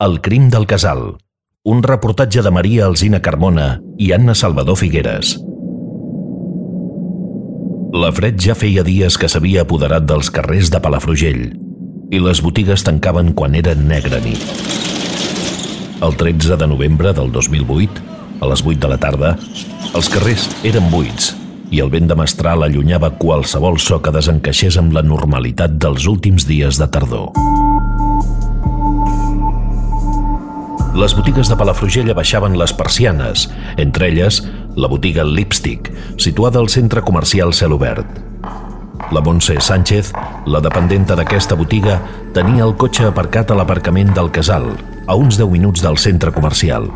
El crim del casal. Un reportatge de Maria Alzina Carmona i Anna Salvador Figueres. La fred ja feia dies que s'havia apoderat dels carrers de Palafrugell i les botigues tancaven quan era negra nit. El 13 de novembre del 2008, a les 8 de la tarda, els carrers eren buits i el vent de mestral allunyava qualsevol so que desencaixés amb la normalitat dels últims dies de tardor. Les botigues de Palafrugell abaixaven les persianes, entre elles la botiga Lipstick, situada al centre comercial Cel Obert. La Montse Sánchez, la dependenta d'aquesta botiga, tenia el cotxe aparcat a l'aparcament del Casal, a uns 10 minuts del centre comercial.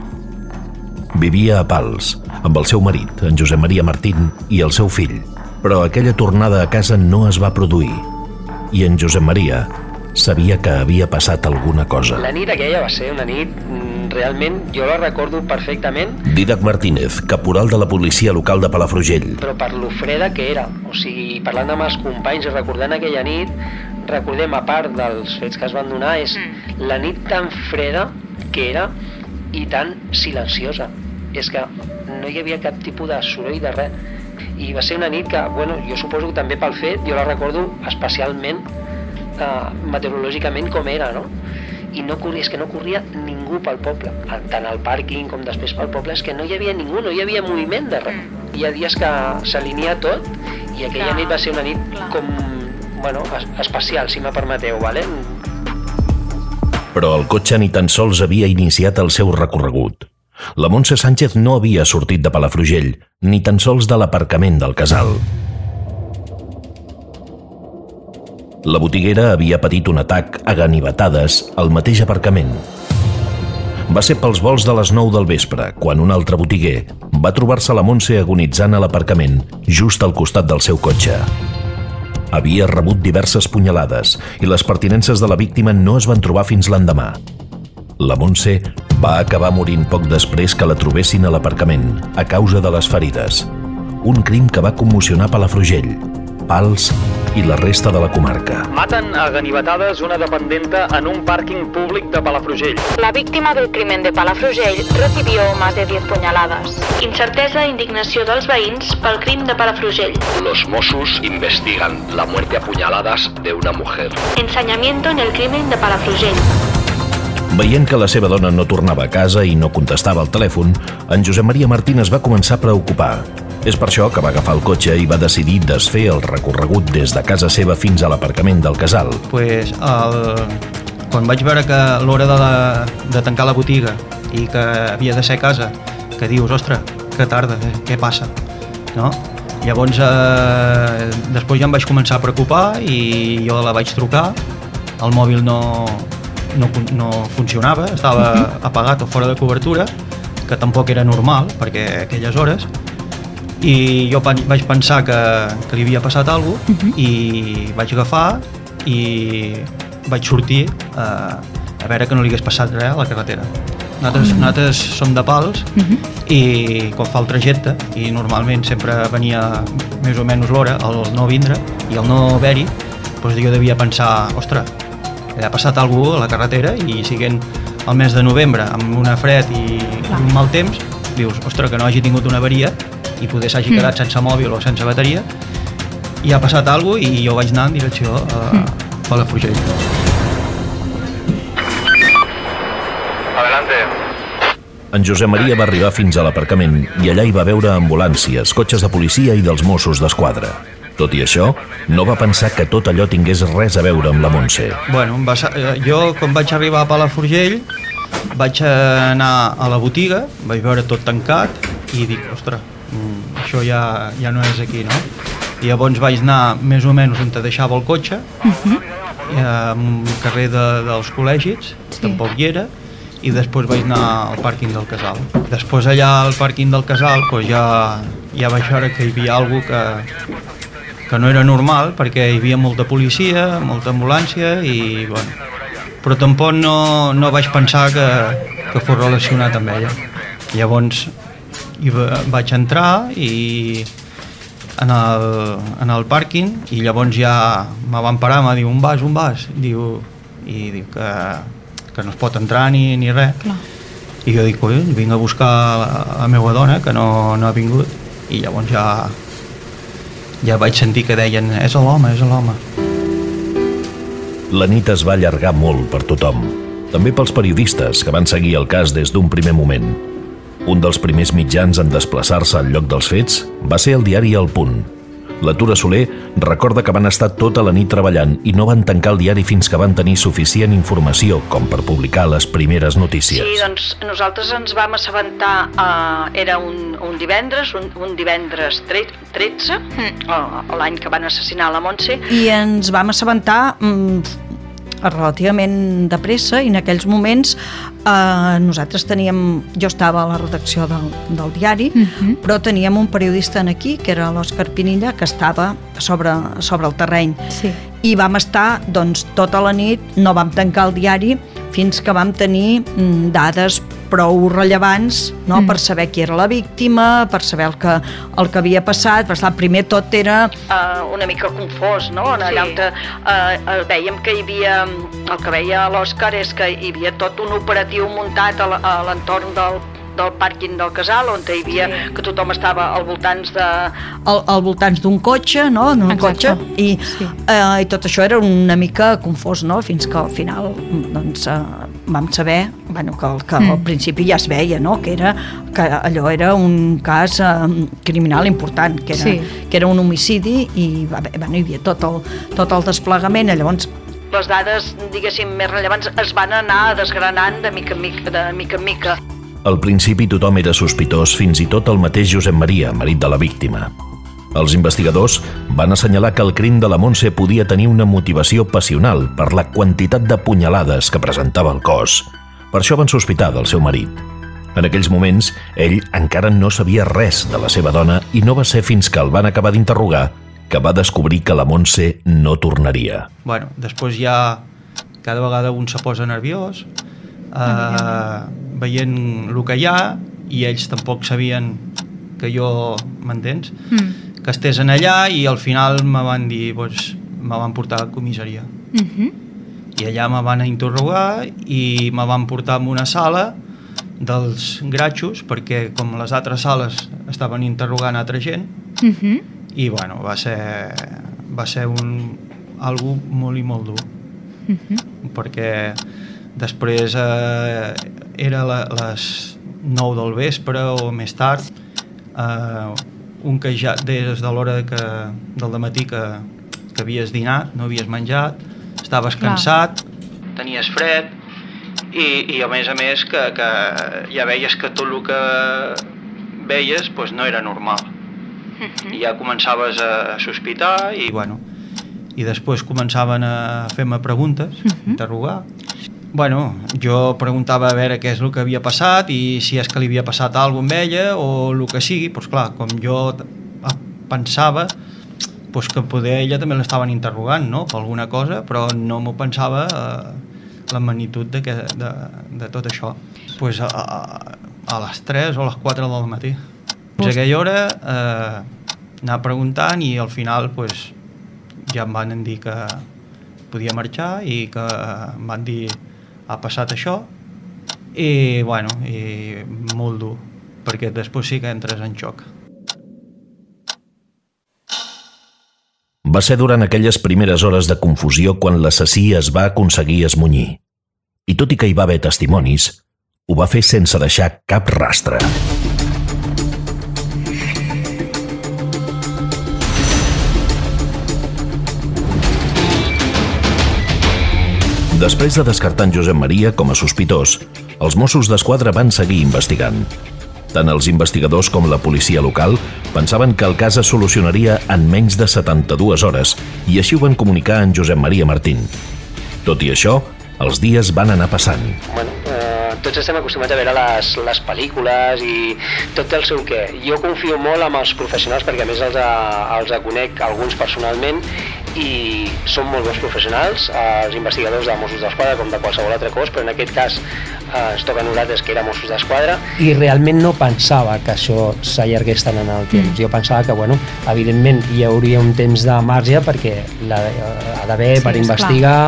Vivia a Pals, amb el seu marit, en Josep Maria Martín, i el seu fill, però aquella tornada a casa no es va produir. I en Josep Maria sabia que havia passat alguna cosa. La nit aquella va ser una nit mm, realment, jo la recordo perfectament, Didac Martínez, caporal de la policia local de Palafrugell. però per lo freda que era. O sigui, parlant amb els companys i recordant aquella nit, recordem, a part dels fets que es van donar, és la nit tan freda que era i tan silenciosa. És que no hi havia cap tipus de soroll de res. I va ser una nit que, bueno, jo suposo que també pel fet, jo la recordo especialment eh, meteorològicament com era, no? I no corria, és que no corria ningú pel poble, tant al pàrquing com després pel poble, és que no hi havia ningú, no hi havia moviment de res. Hi ha dies que s'alinia tot i aquella Clar, nit va ser una nit clar. com, bueno, es- especial, si me permeteu, vale? Però el cotxe ni tan sols havia iniciat el seu recorregut. La Montse Sánchez no havia sortit de Palafrugell, ni tan sols de l'aparcament del casal. La botiguera havia patit un atac a ganivetades al mateix aparcament. Va ser pels vols de les 9 del vespre, quan un altre botiguer va trobar-se la Montse agonitzant a l'aparcament, just al costat del seu cotxe. Havia rebut diverses punyalades i les pertinences de la víctima no es van trobar fins l'endemà. La Montse va acabar morint poc després que la trobessin a l'aparcament, a causa de les ferides. Un crim que va commocionar Palafrugell, Pals i la resta de la comarca. Maten a ganivetades una dependenta en un pàrquing públic de Palafrugell. La víctima del crimen de Palafrugell recibió más de 10 puñaladas. Incertesa e indignació dels veïns pel crim de Palafrugell. Los Mossos investigan la muerte a puñaladas de una mujer. Ensenyamiento en el crimen de Palafrugell. Veient que la seva dona no tornava a casa i no contestava al telèfon, en Josep Maria Martín es va començar a preocupar. És per això que va agafar el cotxe i va decidir desfer el recorregut des de casa seva fins a l'aparcament del casal. pues, el, quan vaig veure que l'hora de, la, de tancar la botiga i que havia de ser a casa, que dius, ostres, que tarda, eh, què passa? No? Llavors, eh, després ja em vaig començar a preocupar i jo la vaig trucar, el mòbil no, no, no funcionava, estava apagat o fora de cobertura, que tampoc era normal, perquè aquelles hores, i jo vaig pensar que, que li havia passat alguna cosa i vaig agafar i vaig sortir a, a veure que no li hagués passat res a la carretera. Nosaltres, nosaltres som de Pals i quan fa el trajecte i normalment sempre venia més o menys l'hora, el no vindre i el no haver-hi, doncs jo devia pensar, ostres, ha passat alguna cosa a la carretera i siguent el mes de novembre amb una fred i un mal temps, dius, ostres, que no hagi tingut una avaria i poder s'hagi quedat sense mòbil o sense bateria i ha passat alguna cosa i jo vaig anar en direcció a Palafrugell. Adelante. En Josep Maria va arribar fins a l'aparcament i allà hi va veure ambulàncies, cotxes de policia i dels Mossos d'Esquadra. Tot i això, no va pensar que tot allò tingués res a veure amb la Montse. Bueno, va, eh, jo quan vaig arribar a Palafrugell vaig anar a la botiga, vaig veure tot tancat i dic, ostres, mm, això ja, ja no és aquí, no? I llavors vaig anar més o menys on te deixava el cotxe, i, a un carrer de, dels col·legis, sí. tampoc hi era, i després vaig anar al pàrquing del Casal. Després allà al pàrquing del Casal doncs ja, ja vaig veure que hi havia alguna que, que no era normal perquè hi havia molta policia, molta ambulància i bueno, però tampoc no, no vaig pensar que, que fos relacionat amb ella. Llavors va, vaig entrar i en el, en el pàrquing i llavors ja me van parar, me diu, on vas, on vas? Diu, I diu que, que no es pot entrar ni, ni res. Clar. I jo dic, oi, vinc a buscar la, la meva dona, que no, no ha vingut, i llavors ja, ja vaig sentir que deien, és l'home, és l'home. La nit es va allargar molt per tothom, també pels periodistes que van seguir el cas des d'un primer moment. Un dels primers mitjans en desplaçar-se al lloc dels fets va ser el diari El Punt. La Tura Soler recorda que van estar tota la nit treballant i no van tancar el diari fins que van tenir suficient informació com per publicar les primeres notícies. Sí, doncs nosaltres ens vam assabentar, eh, era un, un divendres, un, un divendres tre 13, Mm. l'any que van assassinar la Montse, i ens vam assabentar mm, relativament de pressa i en aquells moments eh, nosaltres teníem, jo estava a la redacció del, del diari, Mhm. però teníem un periodista en aquí, que era l'Òscar Pinilla, que estava sobre, sobre el terreny. Sí. I vam estar doncs, tota la nit, no vam tancar el diari fins que vam tenir mm, dades prou rellevants no? Mm. per saber qui era la víctima, per saber el que, el que havia passat. Per estar, primer tot era eh, una mica confós, no? Allà Sí. on, eh, eh, veiem que hi havia, el que veia l'Òscar és que hi havia tot un operatiu muntat a l'entorn del del pàrquing del casal, on hi havia Sí. que tothom estava al voltants de... al, al voltants d'un cotxe, no? d'un Exacte. cotxe, i, Sí. eh, i tot això era una mica confós, no? fins que al final doncs, eh, vam saber bueno, que, que Mm. al principi ja es veia no? que, era, que allò era un cas eh, criminal important, que era, Sí. que era un homicidi i bueno, hi havia tot el, tot el desplegament, i llavors Les dades, diguéssim, més rellevants es van anar desgranant de mica en mica. De mica, en mica. Al principi tothom era sospitós, fins i tot el mateix Josep Maria, marit de la víctima. Els investigadors van assenyalar que el crim de la Montse podia tenir una motivació passional per la quantitat de punyalades que presentava el cos. Per això van sospitar del seu marit. En aquells moments, ell encara no sabia res de la seva dona i no va ser fins que el van acabar d'interrogar que va descobrir que la Montse no tornaria. Bueno, després ja cada vegada un se posa nerviós, eh, veient el que hi ha, i ells tampoc sabien que jo, m'entens? Mm. Que estés en allà i al final me van dir, doncs, me van portar a comissaria. Mhm. I allà me van interrogar i me van portar a una sala dels gratxos, perquè com les altres sales estaven interrogant altra gent, Mhm. i bueno, va ser, va ser un, algo molt i molt dur Mhm. perquè després eh, era la, les 9 del vespre o més tard eh, un que ja des de l'hora que, del matí que, que havies dinat, no havies menjat estaves Clar. cansat tenies fred i, i a més a més que, que ja veies que tot el que veies pues, no era normal i ja començaves a sospitar i bueno, i després començaven a fer-me preguntes, uh -huh. interrogar. Bueno, jo preguntava a veure què és el que havia passat i si és que li havia passat alguna amb ella o el que sigui, doncs clar, com jo ah, pensava doncs que poder ella també l'estaven interrogant, no?, per alguna cosa, però no m'ho pensava eh, la magnitud de, que, de, de tot això. Pues a, a, les 3 o a les 4 del matí. Fins a aquella hora eh, anar preguntant i al final pues, ja em van dir que podia marxar i que em van dir ha passat això i bueno, i molt dur perquè després sí que entres en xoc. Va ser durant aquelles primeres hores de confusió quan l'assassí es va aconseguir esmunyir. I tot i que hi va haver testimonis, ho va fer sense deixar cap rastre. Després de descartar en Josep Maria com a sospitós, els Mossos d'Esquadra van seguir investigant. Tant els investigadors com la policia local pensaven que el cas es solucionaria en menys de 72 hores i així ho van comunicar en Josep Maria Martín. Tot i això, els dies van anar passant. Bueno, eh, tots estem acostumats a veure les, les pel·lícules i tot el seu què. Jo confio molt amb els professionals perquè a més els, a, els a conec alguns personalment i són molt bons professionals, eh, els investigadors de Mossos d'Esquadra com de qualsevol altre cos, però en aquest cas eh, ens toca a nosaltres que era Mossos d'Esquadra i realment no pensava que això s'allargués tant en el temps. Mm. Jo pensava que, bueno, evidentment hi hauria un temps de marge perquè la, ha d'haver Sí, per investigar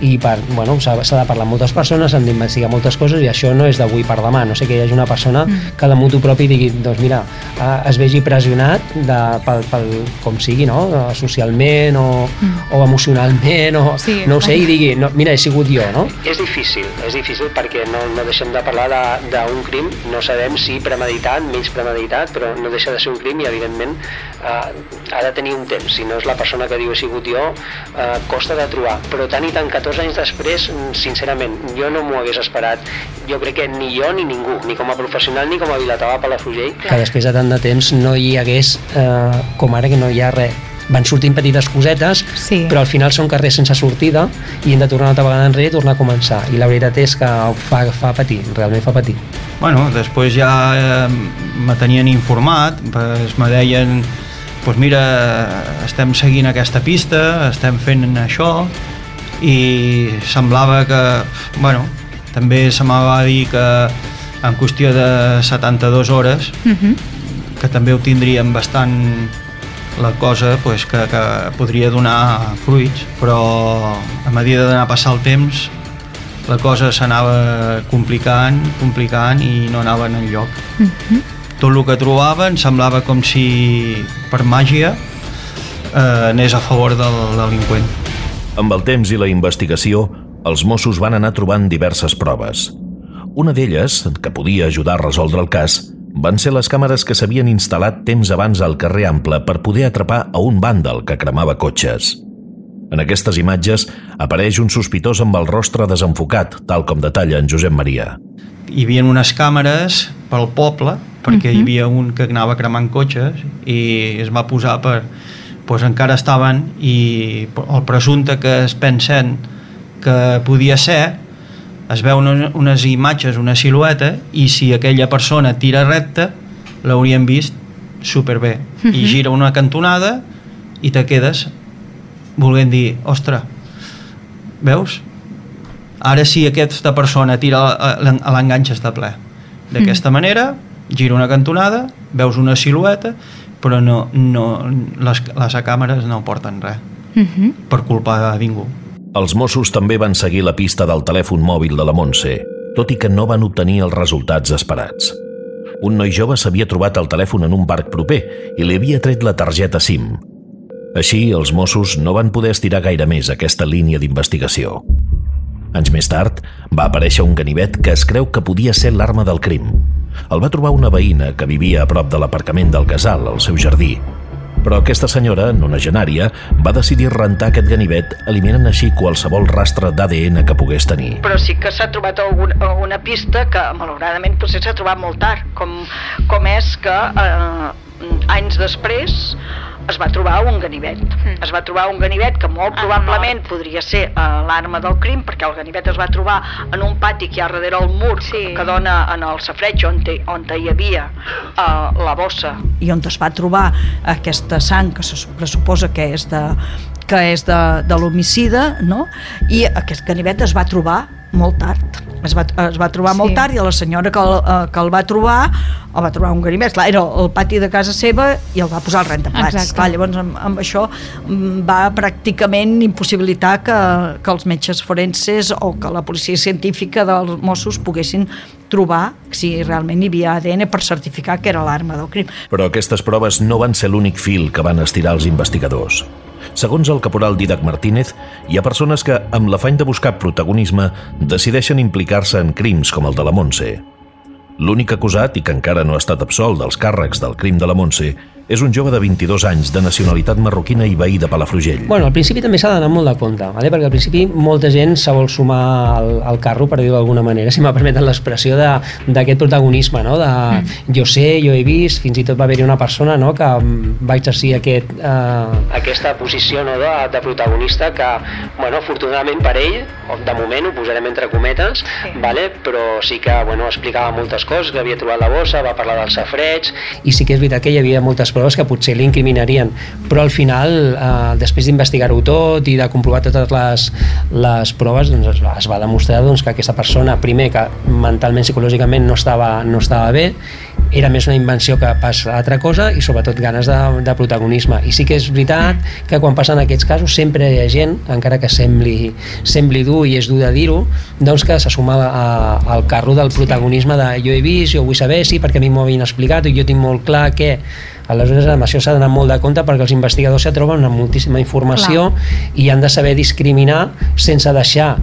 i per, bueno, s'ha de parlar amb moltes persones, s'han d'investigar moltes coses i això no és d'avui per demà, no sé que hi hagi una persona mm. que de mutu propi digui, doncs mira, eh, es vegi pressionat de, pel, pel, com sigui, no? socialment o, mm. o emocionalment o sí, no ho sé, i digui, no, mira, he sigut jo, no? És difícil, és difícil perquè no, no deixem de parlar d'un crim, no sabem si premeditat, menys premeditat, però no deixa de ser un crim i evidentment eh, ha de tenir un temps, si no és la persona que diu he sigut jo, eh, costa de trobar, però tant i tant 14 anys després, sincerament, jo no m'ho hagués esperat, jo crec que ni jo ni ningú, ni com a professional ni com a Vilatava Palafrugell. Que després de tant de temps no hi hagués, eh, com ara que no hi ha res, van sortint petites cosetes, sí. però al final són carrers sense sortida i hem de tornar una altra vegada enrere i tornar a començar. I la veritat és que fa, fa patir, realment fa patir. Bueno, després ja eh, me tenien informat, pues, me deien pues mira, estem seguint aquesta pista, estem fent això i semblava que, bueno, també se m'ha va dir que en qüestió de 72 hores uh mhm. -huh. que també ho tindríem bastant la cosa pues, que, que podria donar fruits però a mesura d'anar passar el temps la cosa s'anava complicant, complicant i no anava en lloc. Uh -huh. Tot el que trobaven semblava com si per màgia eh, anés a favor del delinqüent. Amb el temps i la investigació, els Mossos van anar trobant diverses proves. Una d'elles, que podia ajudar a resoldre el cas, van ser les càmeres que s'havien instal·lat temps abans al carrer Ample per poder atrapar a un vàndal que cremava cotxes. En aquestes imatges apareix un sospitós amb el rostre desenfocat, tal com detalla en Josep Maria. Hi havia unes càmeres pel poble, perquè uh -huh. hi havia un que anava cremant cotxes i es va posar per... Pues encara estaven i el presumpte que es pensen que podia ser es veuen unes imatges, una silueta i si aquella persona tira recta l'haurien vist superbé uh -huh. i mhm. gira una cantonada i te quedes volent dir, ostres, veus? Ara si aquesta persona tira a l'enganxa està ple. D'aquesta mm. manera, gira una cantonada, veus una silueta, però no, no, les, les càmeres no porten res. Mm -hmm. Per culpa de ningú. Els Mossos també van seguir la pista del telèfon mòbil de la Montse, tot i que no van obtenir els resultats esperats. Un noi jove s'havia trobat el telèfon en un parc proper i li havia tret la targeta SIM, així, els Mossos no van poder estirar gaire més aquesta línia d'investigació. Anys més tard, va aparèixer un ganivet que es creu que podia ser l'arma del crim. El va trobar una veïna que vivia a prop de l'aparcament del casal, al seu jardí. Però aquesta senyora, nonagenària, va decidir rentar aquest ganivet eliminant així qualsevol rastre d'ADN que pogués tenir. Però sí que s'ha trobat alguna, alguna pista que, malauradament, potser s'ha trobat molt tard, com, com és que eh, anys després es va trobar un ganivet. Mm. Es va trobar un ganivet que molt probablement ah, podria ser uh, l'arma del crim, perquè el ganivet es va trobar en un pati que hi ha darrere el mur sí. que dona en el safreig on, te, on hi havia uh, la bossa. I on es va trobar aquesta sang que se pressuposa que és de, que és de, de l'homicida, no? i aquest ganivet es va trobar molt tard es va, es va trobar sí. molt tard i la senyora que el, eh, que el va trobar el va trobar un ganivet, clar, era el pati de casa seva i el va posar al rentaplats clar, llavors amb, amb això mm, va pràcticament impossibilitar que, que els metges forenses o que la policia científica dels Mossos poguessin trobar si realment hi havia ADN per certificar que era l'arma del crim. Però aquestes proves no van ser l'únic fil que van estirar els investigadors. Segons el caporal Didac Martínez, hi ha persones que, amb l'afany de buscar protagonisme, decideixen implicar-se en crims com el de la Montse. L'únic acusat, i que encara no ha estat absolt dels càrrecs del crim de la Montse, és un jove de 22 anys, de nacionalitat marroquina i veí de Palafrugell. Bueno, al principi també s'ha d'anar molt de compte, vale? perquè al principi molta gent se vol sumar al, al carro, per dir-ho d'alguna manera, si m'ha permeten l'expressió d'aquest protagonisme, no? de mm. jo sé, jo he vist, fins i tot va haver-hi una persona no? que va exercir aquest... Eh... Aquesta posició no, de, de protagonista que, bueno, afortunadament per ell, de moment ho posarem entre cometes, sí. vale? però sí que bueno, explicava moltes coses, que havia trobat la bossa, va parlar dels safreig... I sí que és veritat que hi havia moltes proves que potser l'incriminarien, però al final, eh, després d'investigar-ho tot i de comprovar totes les, les proves, doncs es, es va demostrar doncs, que aquesta persona, primer, que mentalment, psicològicament no estava, no estava bé, era més una invenció que pas altra cosa i sobretot ganes de, de protagonisme i sí que és veritat que quan passen aquests casos sempre hi ha gent, encara que sembli, sembli dur i és dur de dir-ho doncs que se suma a, al carro del protagonisme de jo he vist, jo vull saber sí, perquè a mi m'ho havien explicat i jo tinc molt clar que aleshores amb això s'ha d'anar molt de compte perquè els investigadors se troben amb moltíssima informació Clar. i han de saber discriminar sense deixar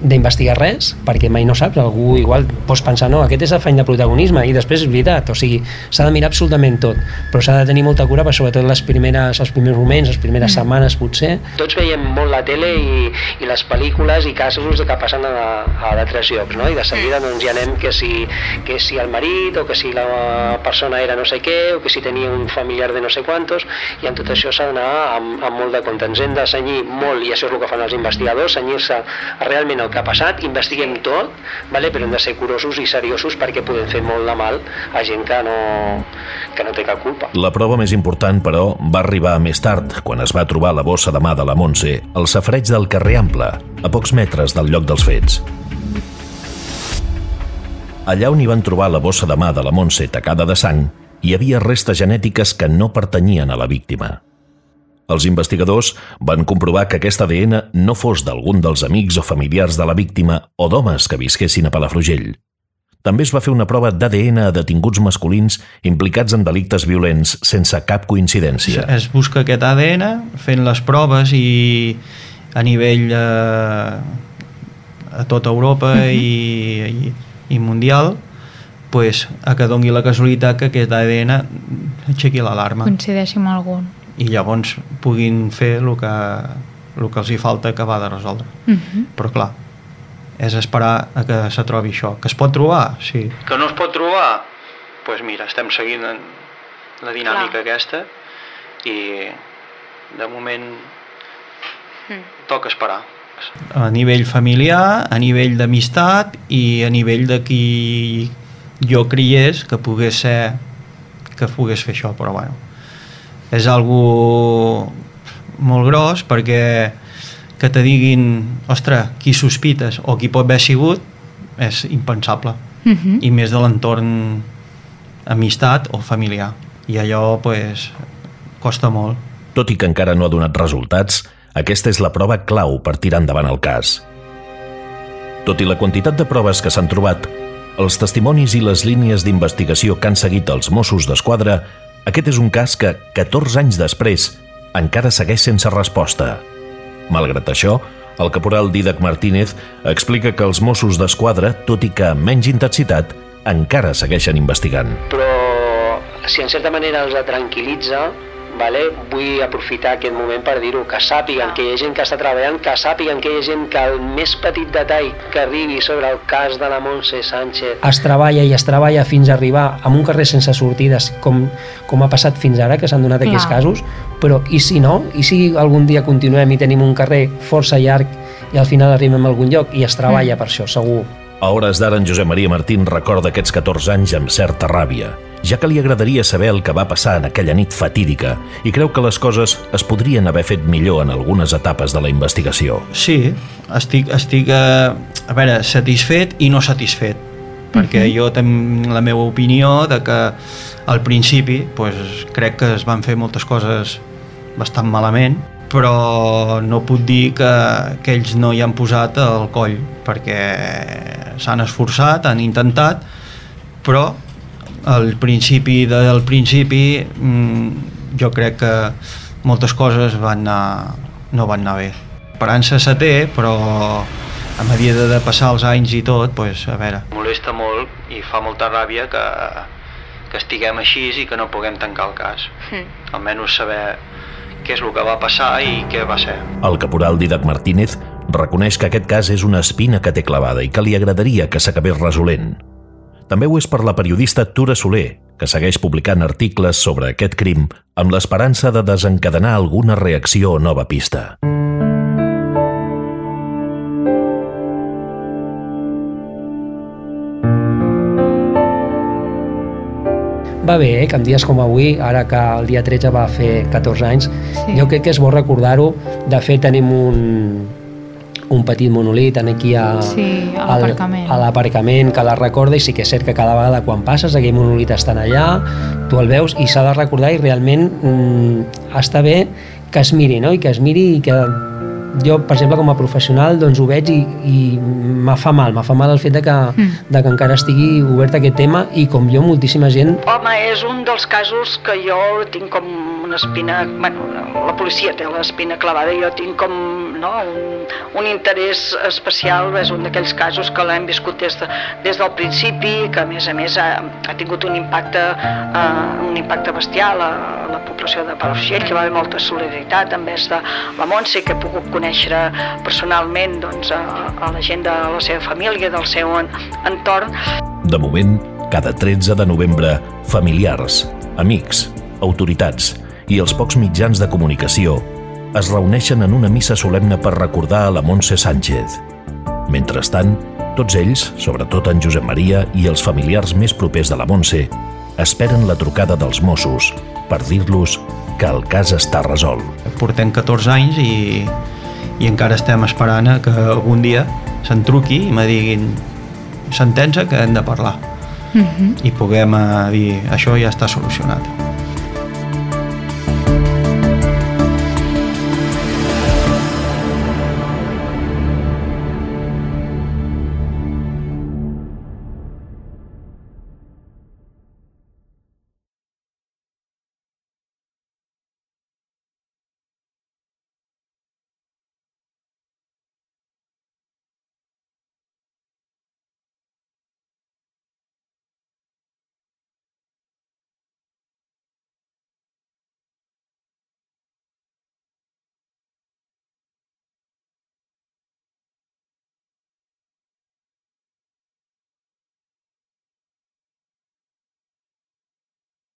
d'investigar res, perquè mai no saps, algú igual pots pensar, no, aquest és afany de protagonisme, i després és veritat, o sigui, s'ha de mirar absolutament tot, però s'ha de tenir molta cura per sobretot les primeres, els primers moments, les primeres mm. setmanes, potser. Tots veiem molt la tele i, i les pel·lícules i casos que passen a, a d'altres llocs, no? I de seguida mm. doncs ja anem que si, que si el marit o que si la persona era no sé què o que si tenia un familiar de no sé quantos i en tot això s'ha d'anar amb, amb molt de compte. Ens hem de senyir molt, i això és el que fan els investigadors, senyir-se realment el que ha passat, investiguem tot, vale? però hem de ser curosos i seriosos perquè podem fer molt de mal a gent que no, que no té cap culpa. La prova més important, però, va arribar més tard, quan es va trobar la bossa de mà de la Montse al safreig del carrer Ample, a pocs metres del lloc dels fets. Allà on hi van trobar la bossa de mà de la Montse tacada de sang, hi havia restes genètiques que no pertanyien a la víctima. Els investigadors van comprovar que aquest ADN no fos d'algun dels amics o familiars de la víctima o d'homes que visquessin a Palafrugell. També es va fer una prova d'ADN a detinguts masculins implicats en delictes violents sense cap coincidència. Es busca aquest ADN fent les proves i a nivell eh, a tota Europa uh -huh. i, i, i mundial pues, a que dongui la casualitat que aquest ADN aixequi l'alarma. Coincideixi amb algun i llavors puguin fer el que, el que els hi falta acabar de resoldre. Uh mhm. -huh. Però clar, és esperar a que se trobi això. Que es pot trobar? Sí. Que no es pot trobar? Doncs pues mira, estem seguint la dinàmica clar. aquesta i de moment mm. toca esperar. A nivell familiar, a nivell d'amistat i a nivell de qui jo criés que pogués ser que pogués fer això, però bueno és algo molt gros perquè que te diguin ostres, qui sospites o qui pot haver sigut és impensable uh mhm. -huh. i més de l'entorn amistat o familiar i allò pues, costa molt tot i que encara no ha donat resultats aquesta és la prova clau per tirar endavant el cas tot i la quantitat de proves que s'han trobat els testimonis i les línies d'investigació que han seguit els Mossos d'Esquadra aquest és un cas que, 14 anys després, encara segueix sense resposta. Malgrat això, el caporal Didac Martínez explica que els Mossos d'Esquadra, tot i que amb menys intensitat, encara segueixen investigant. Però si en certa manera els tranquil·litza vale? vull aprofitar aquest moment per dir-ho, que sàpiguen que hi ha gent que està treballant, que sàpiguen que hi ha gent que el més petit detall que arribi sobre el cas de la Montse Sánchez... Es treballa i es treballa fins a arribar a un carrer sense sortides, com, com ha passat fins ara, que s'han donat Clar. aquests casos, però i si no? I si algun dia continuem i tenim un carrer força llarg i al final arribem a algun lloc i es treballa mm. per això, segur. A hores d'ara, en Josep Maria Martín recorda aquests 14 anys amb certa ràbia ja que li agradaria saber el que va passar en aquella nit fatídica i creu que les coses es podrien haver fet millor en algunes etapes de la investigació. Sí, estic, estic a, eh, a veure, satisfet i no satisfet, perquè uh -huh. jo tinc la meva opinió de que al principi pues, crec que es van fer moltes coses bastant malament, però no puc dir que, que ells no hi han posat el coll, perquè s'han esforçat, han intentat, però al principi del principi mm, jo crec que moltes coses van anar, no van anar bé. Esperança se té, però a medida de passar els anys i tot, pues, a veure... Molesta molt i fa molta ràbia que, que estiguem així i que no puguem tancar el cas. Mm. Almenys saber què és el que va passar i què va ser. El caporal Didac Martínez reconeix que aquest cas és una espina que té clavada i que li agradaria que s'acabés resolent. També ho és per la periodista Tura Soler, que segueix publicant articles sobre aquest crim amb l'esperança de desencadenar alguna reacció o nova pista. Va bé, eh, que en dies com avui, ara que el dia 13 va fer 14 anys, sí. jo crec que és bo recordar-ho. De fet, tenim un, un petit monolit aquí a, Sí, a l'aparcament. que la recorda i sí que és cert que cada vegada quan passes aquell monolit estan allà, tu el veus i s'ha de recordar i realment mm, està bé que es miri, no? I que es miri i que jo, per exemple, com a professional, doncs ho veig i, i me fa mal, me fa mal el fet de que, Mm. de que encara estigui obert aquest tema i com jo, moltíssima gent Home, és un dels casos que jo tinc com una espina... Bueno, la policia té l'espina clavada i jo tinc com no, un, un interès especial. És un d'aquells casos que l'hem viscut des, de, des del principi, que a més a més ha, ha tingut un impacte, eh, un impacte bestial a, a la població de Palafrugell, que va haver molta solidaritat envers de la Montse, que he pogut conèixer personalment doncs, a, a la gent de la seva família, del seu en, entorn. De moment, cada 13 de novembre, familiars, amics, autoritats i els pocs mitjans de comunicació es reuneixen en una missa solemne per recordar a la Montse Sánchez. Mentrestant, tots ells, sobretot en Josep Maria i els familiars més propers de la Montse, esperen la trucada dels Mossos per dir-los que el cas està resolt. Portem 14 anys i, i encara estem esperant que algun dia se'n truqui i me diguin sentença que hem de parlar Mhm. i puguem eh, dir això ja està solucionat.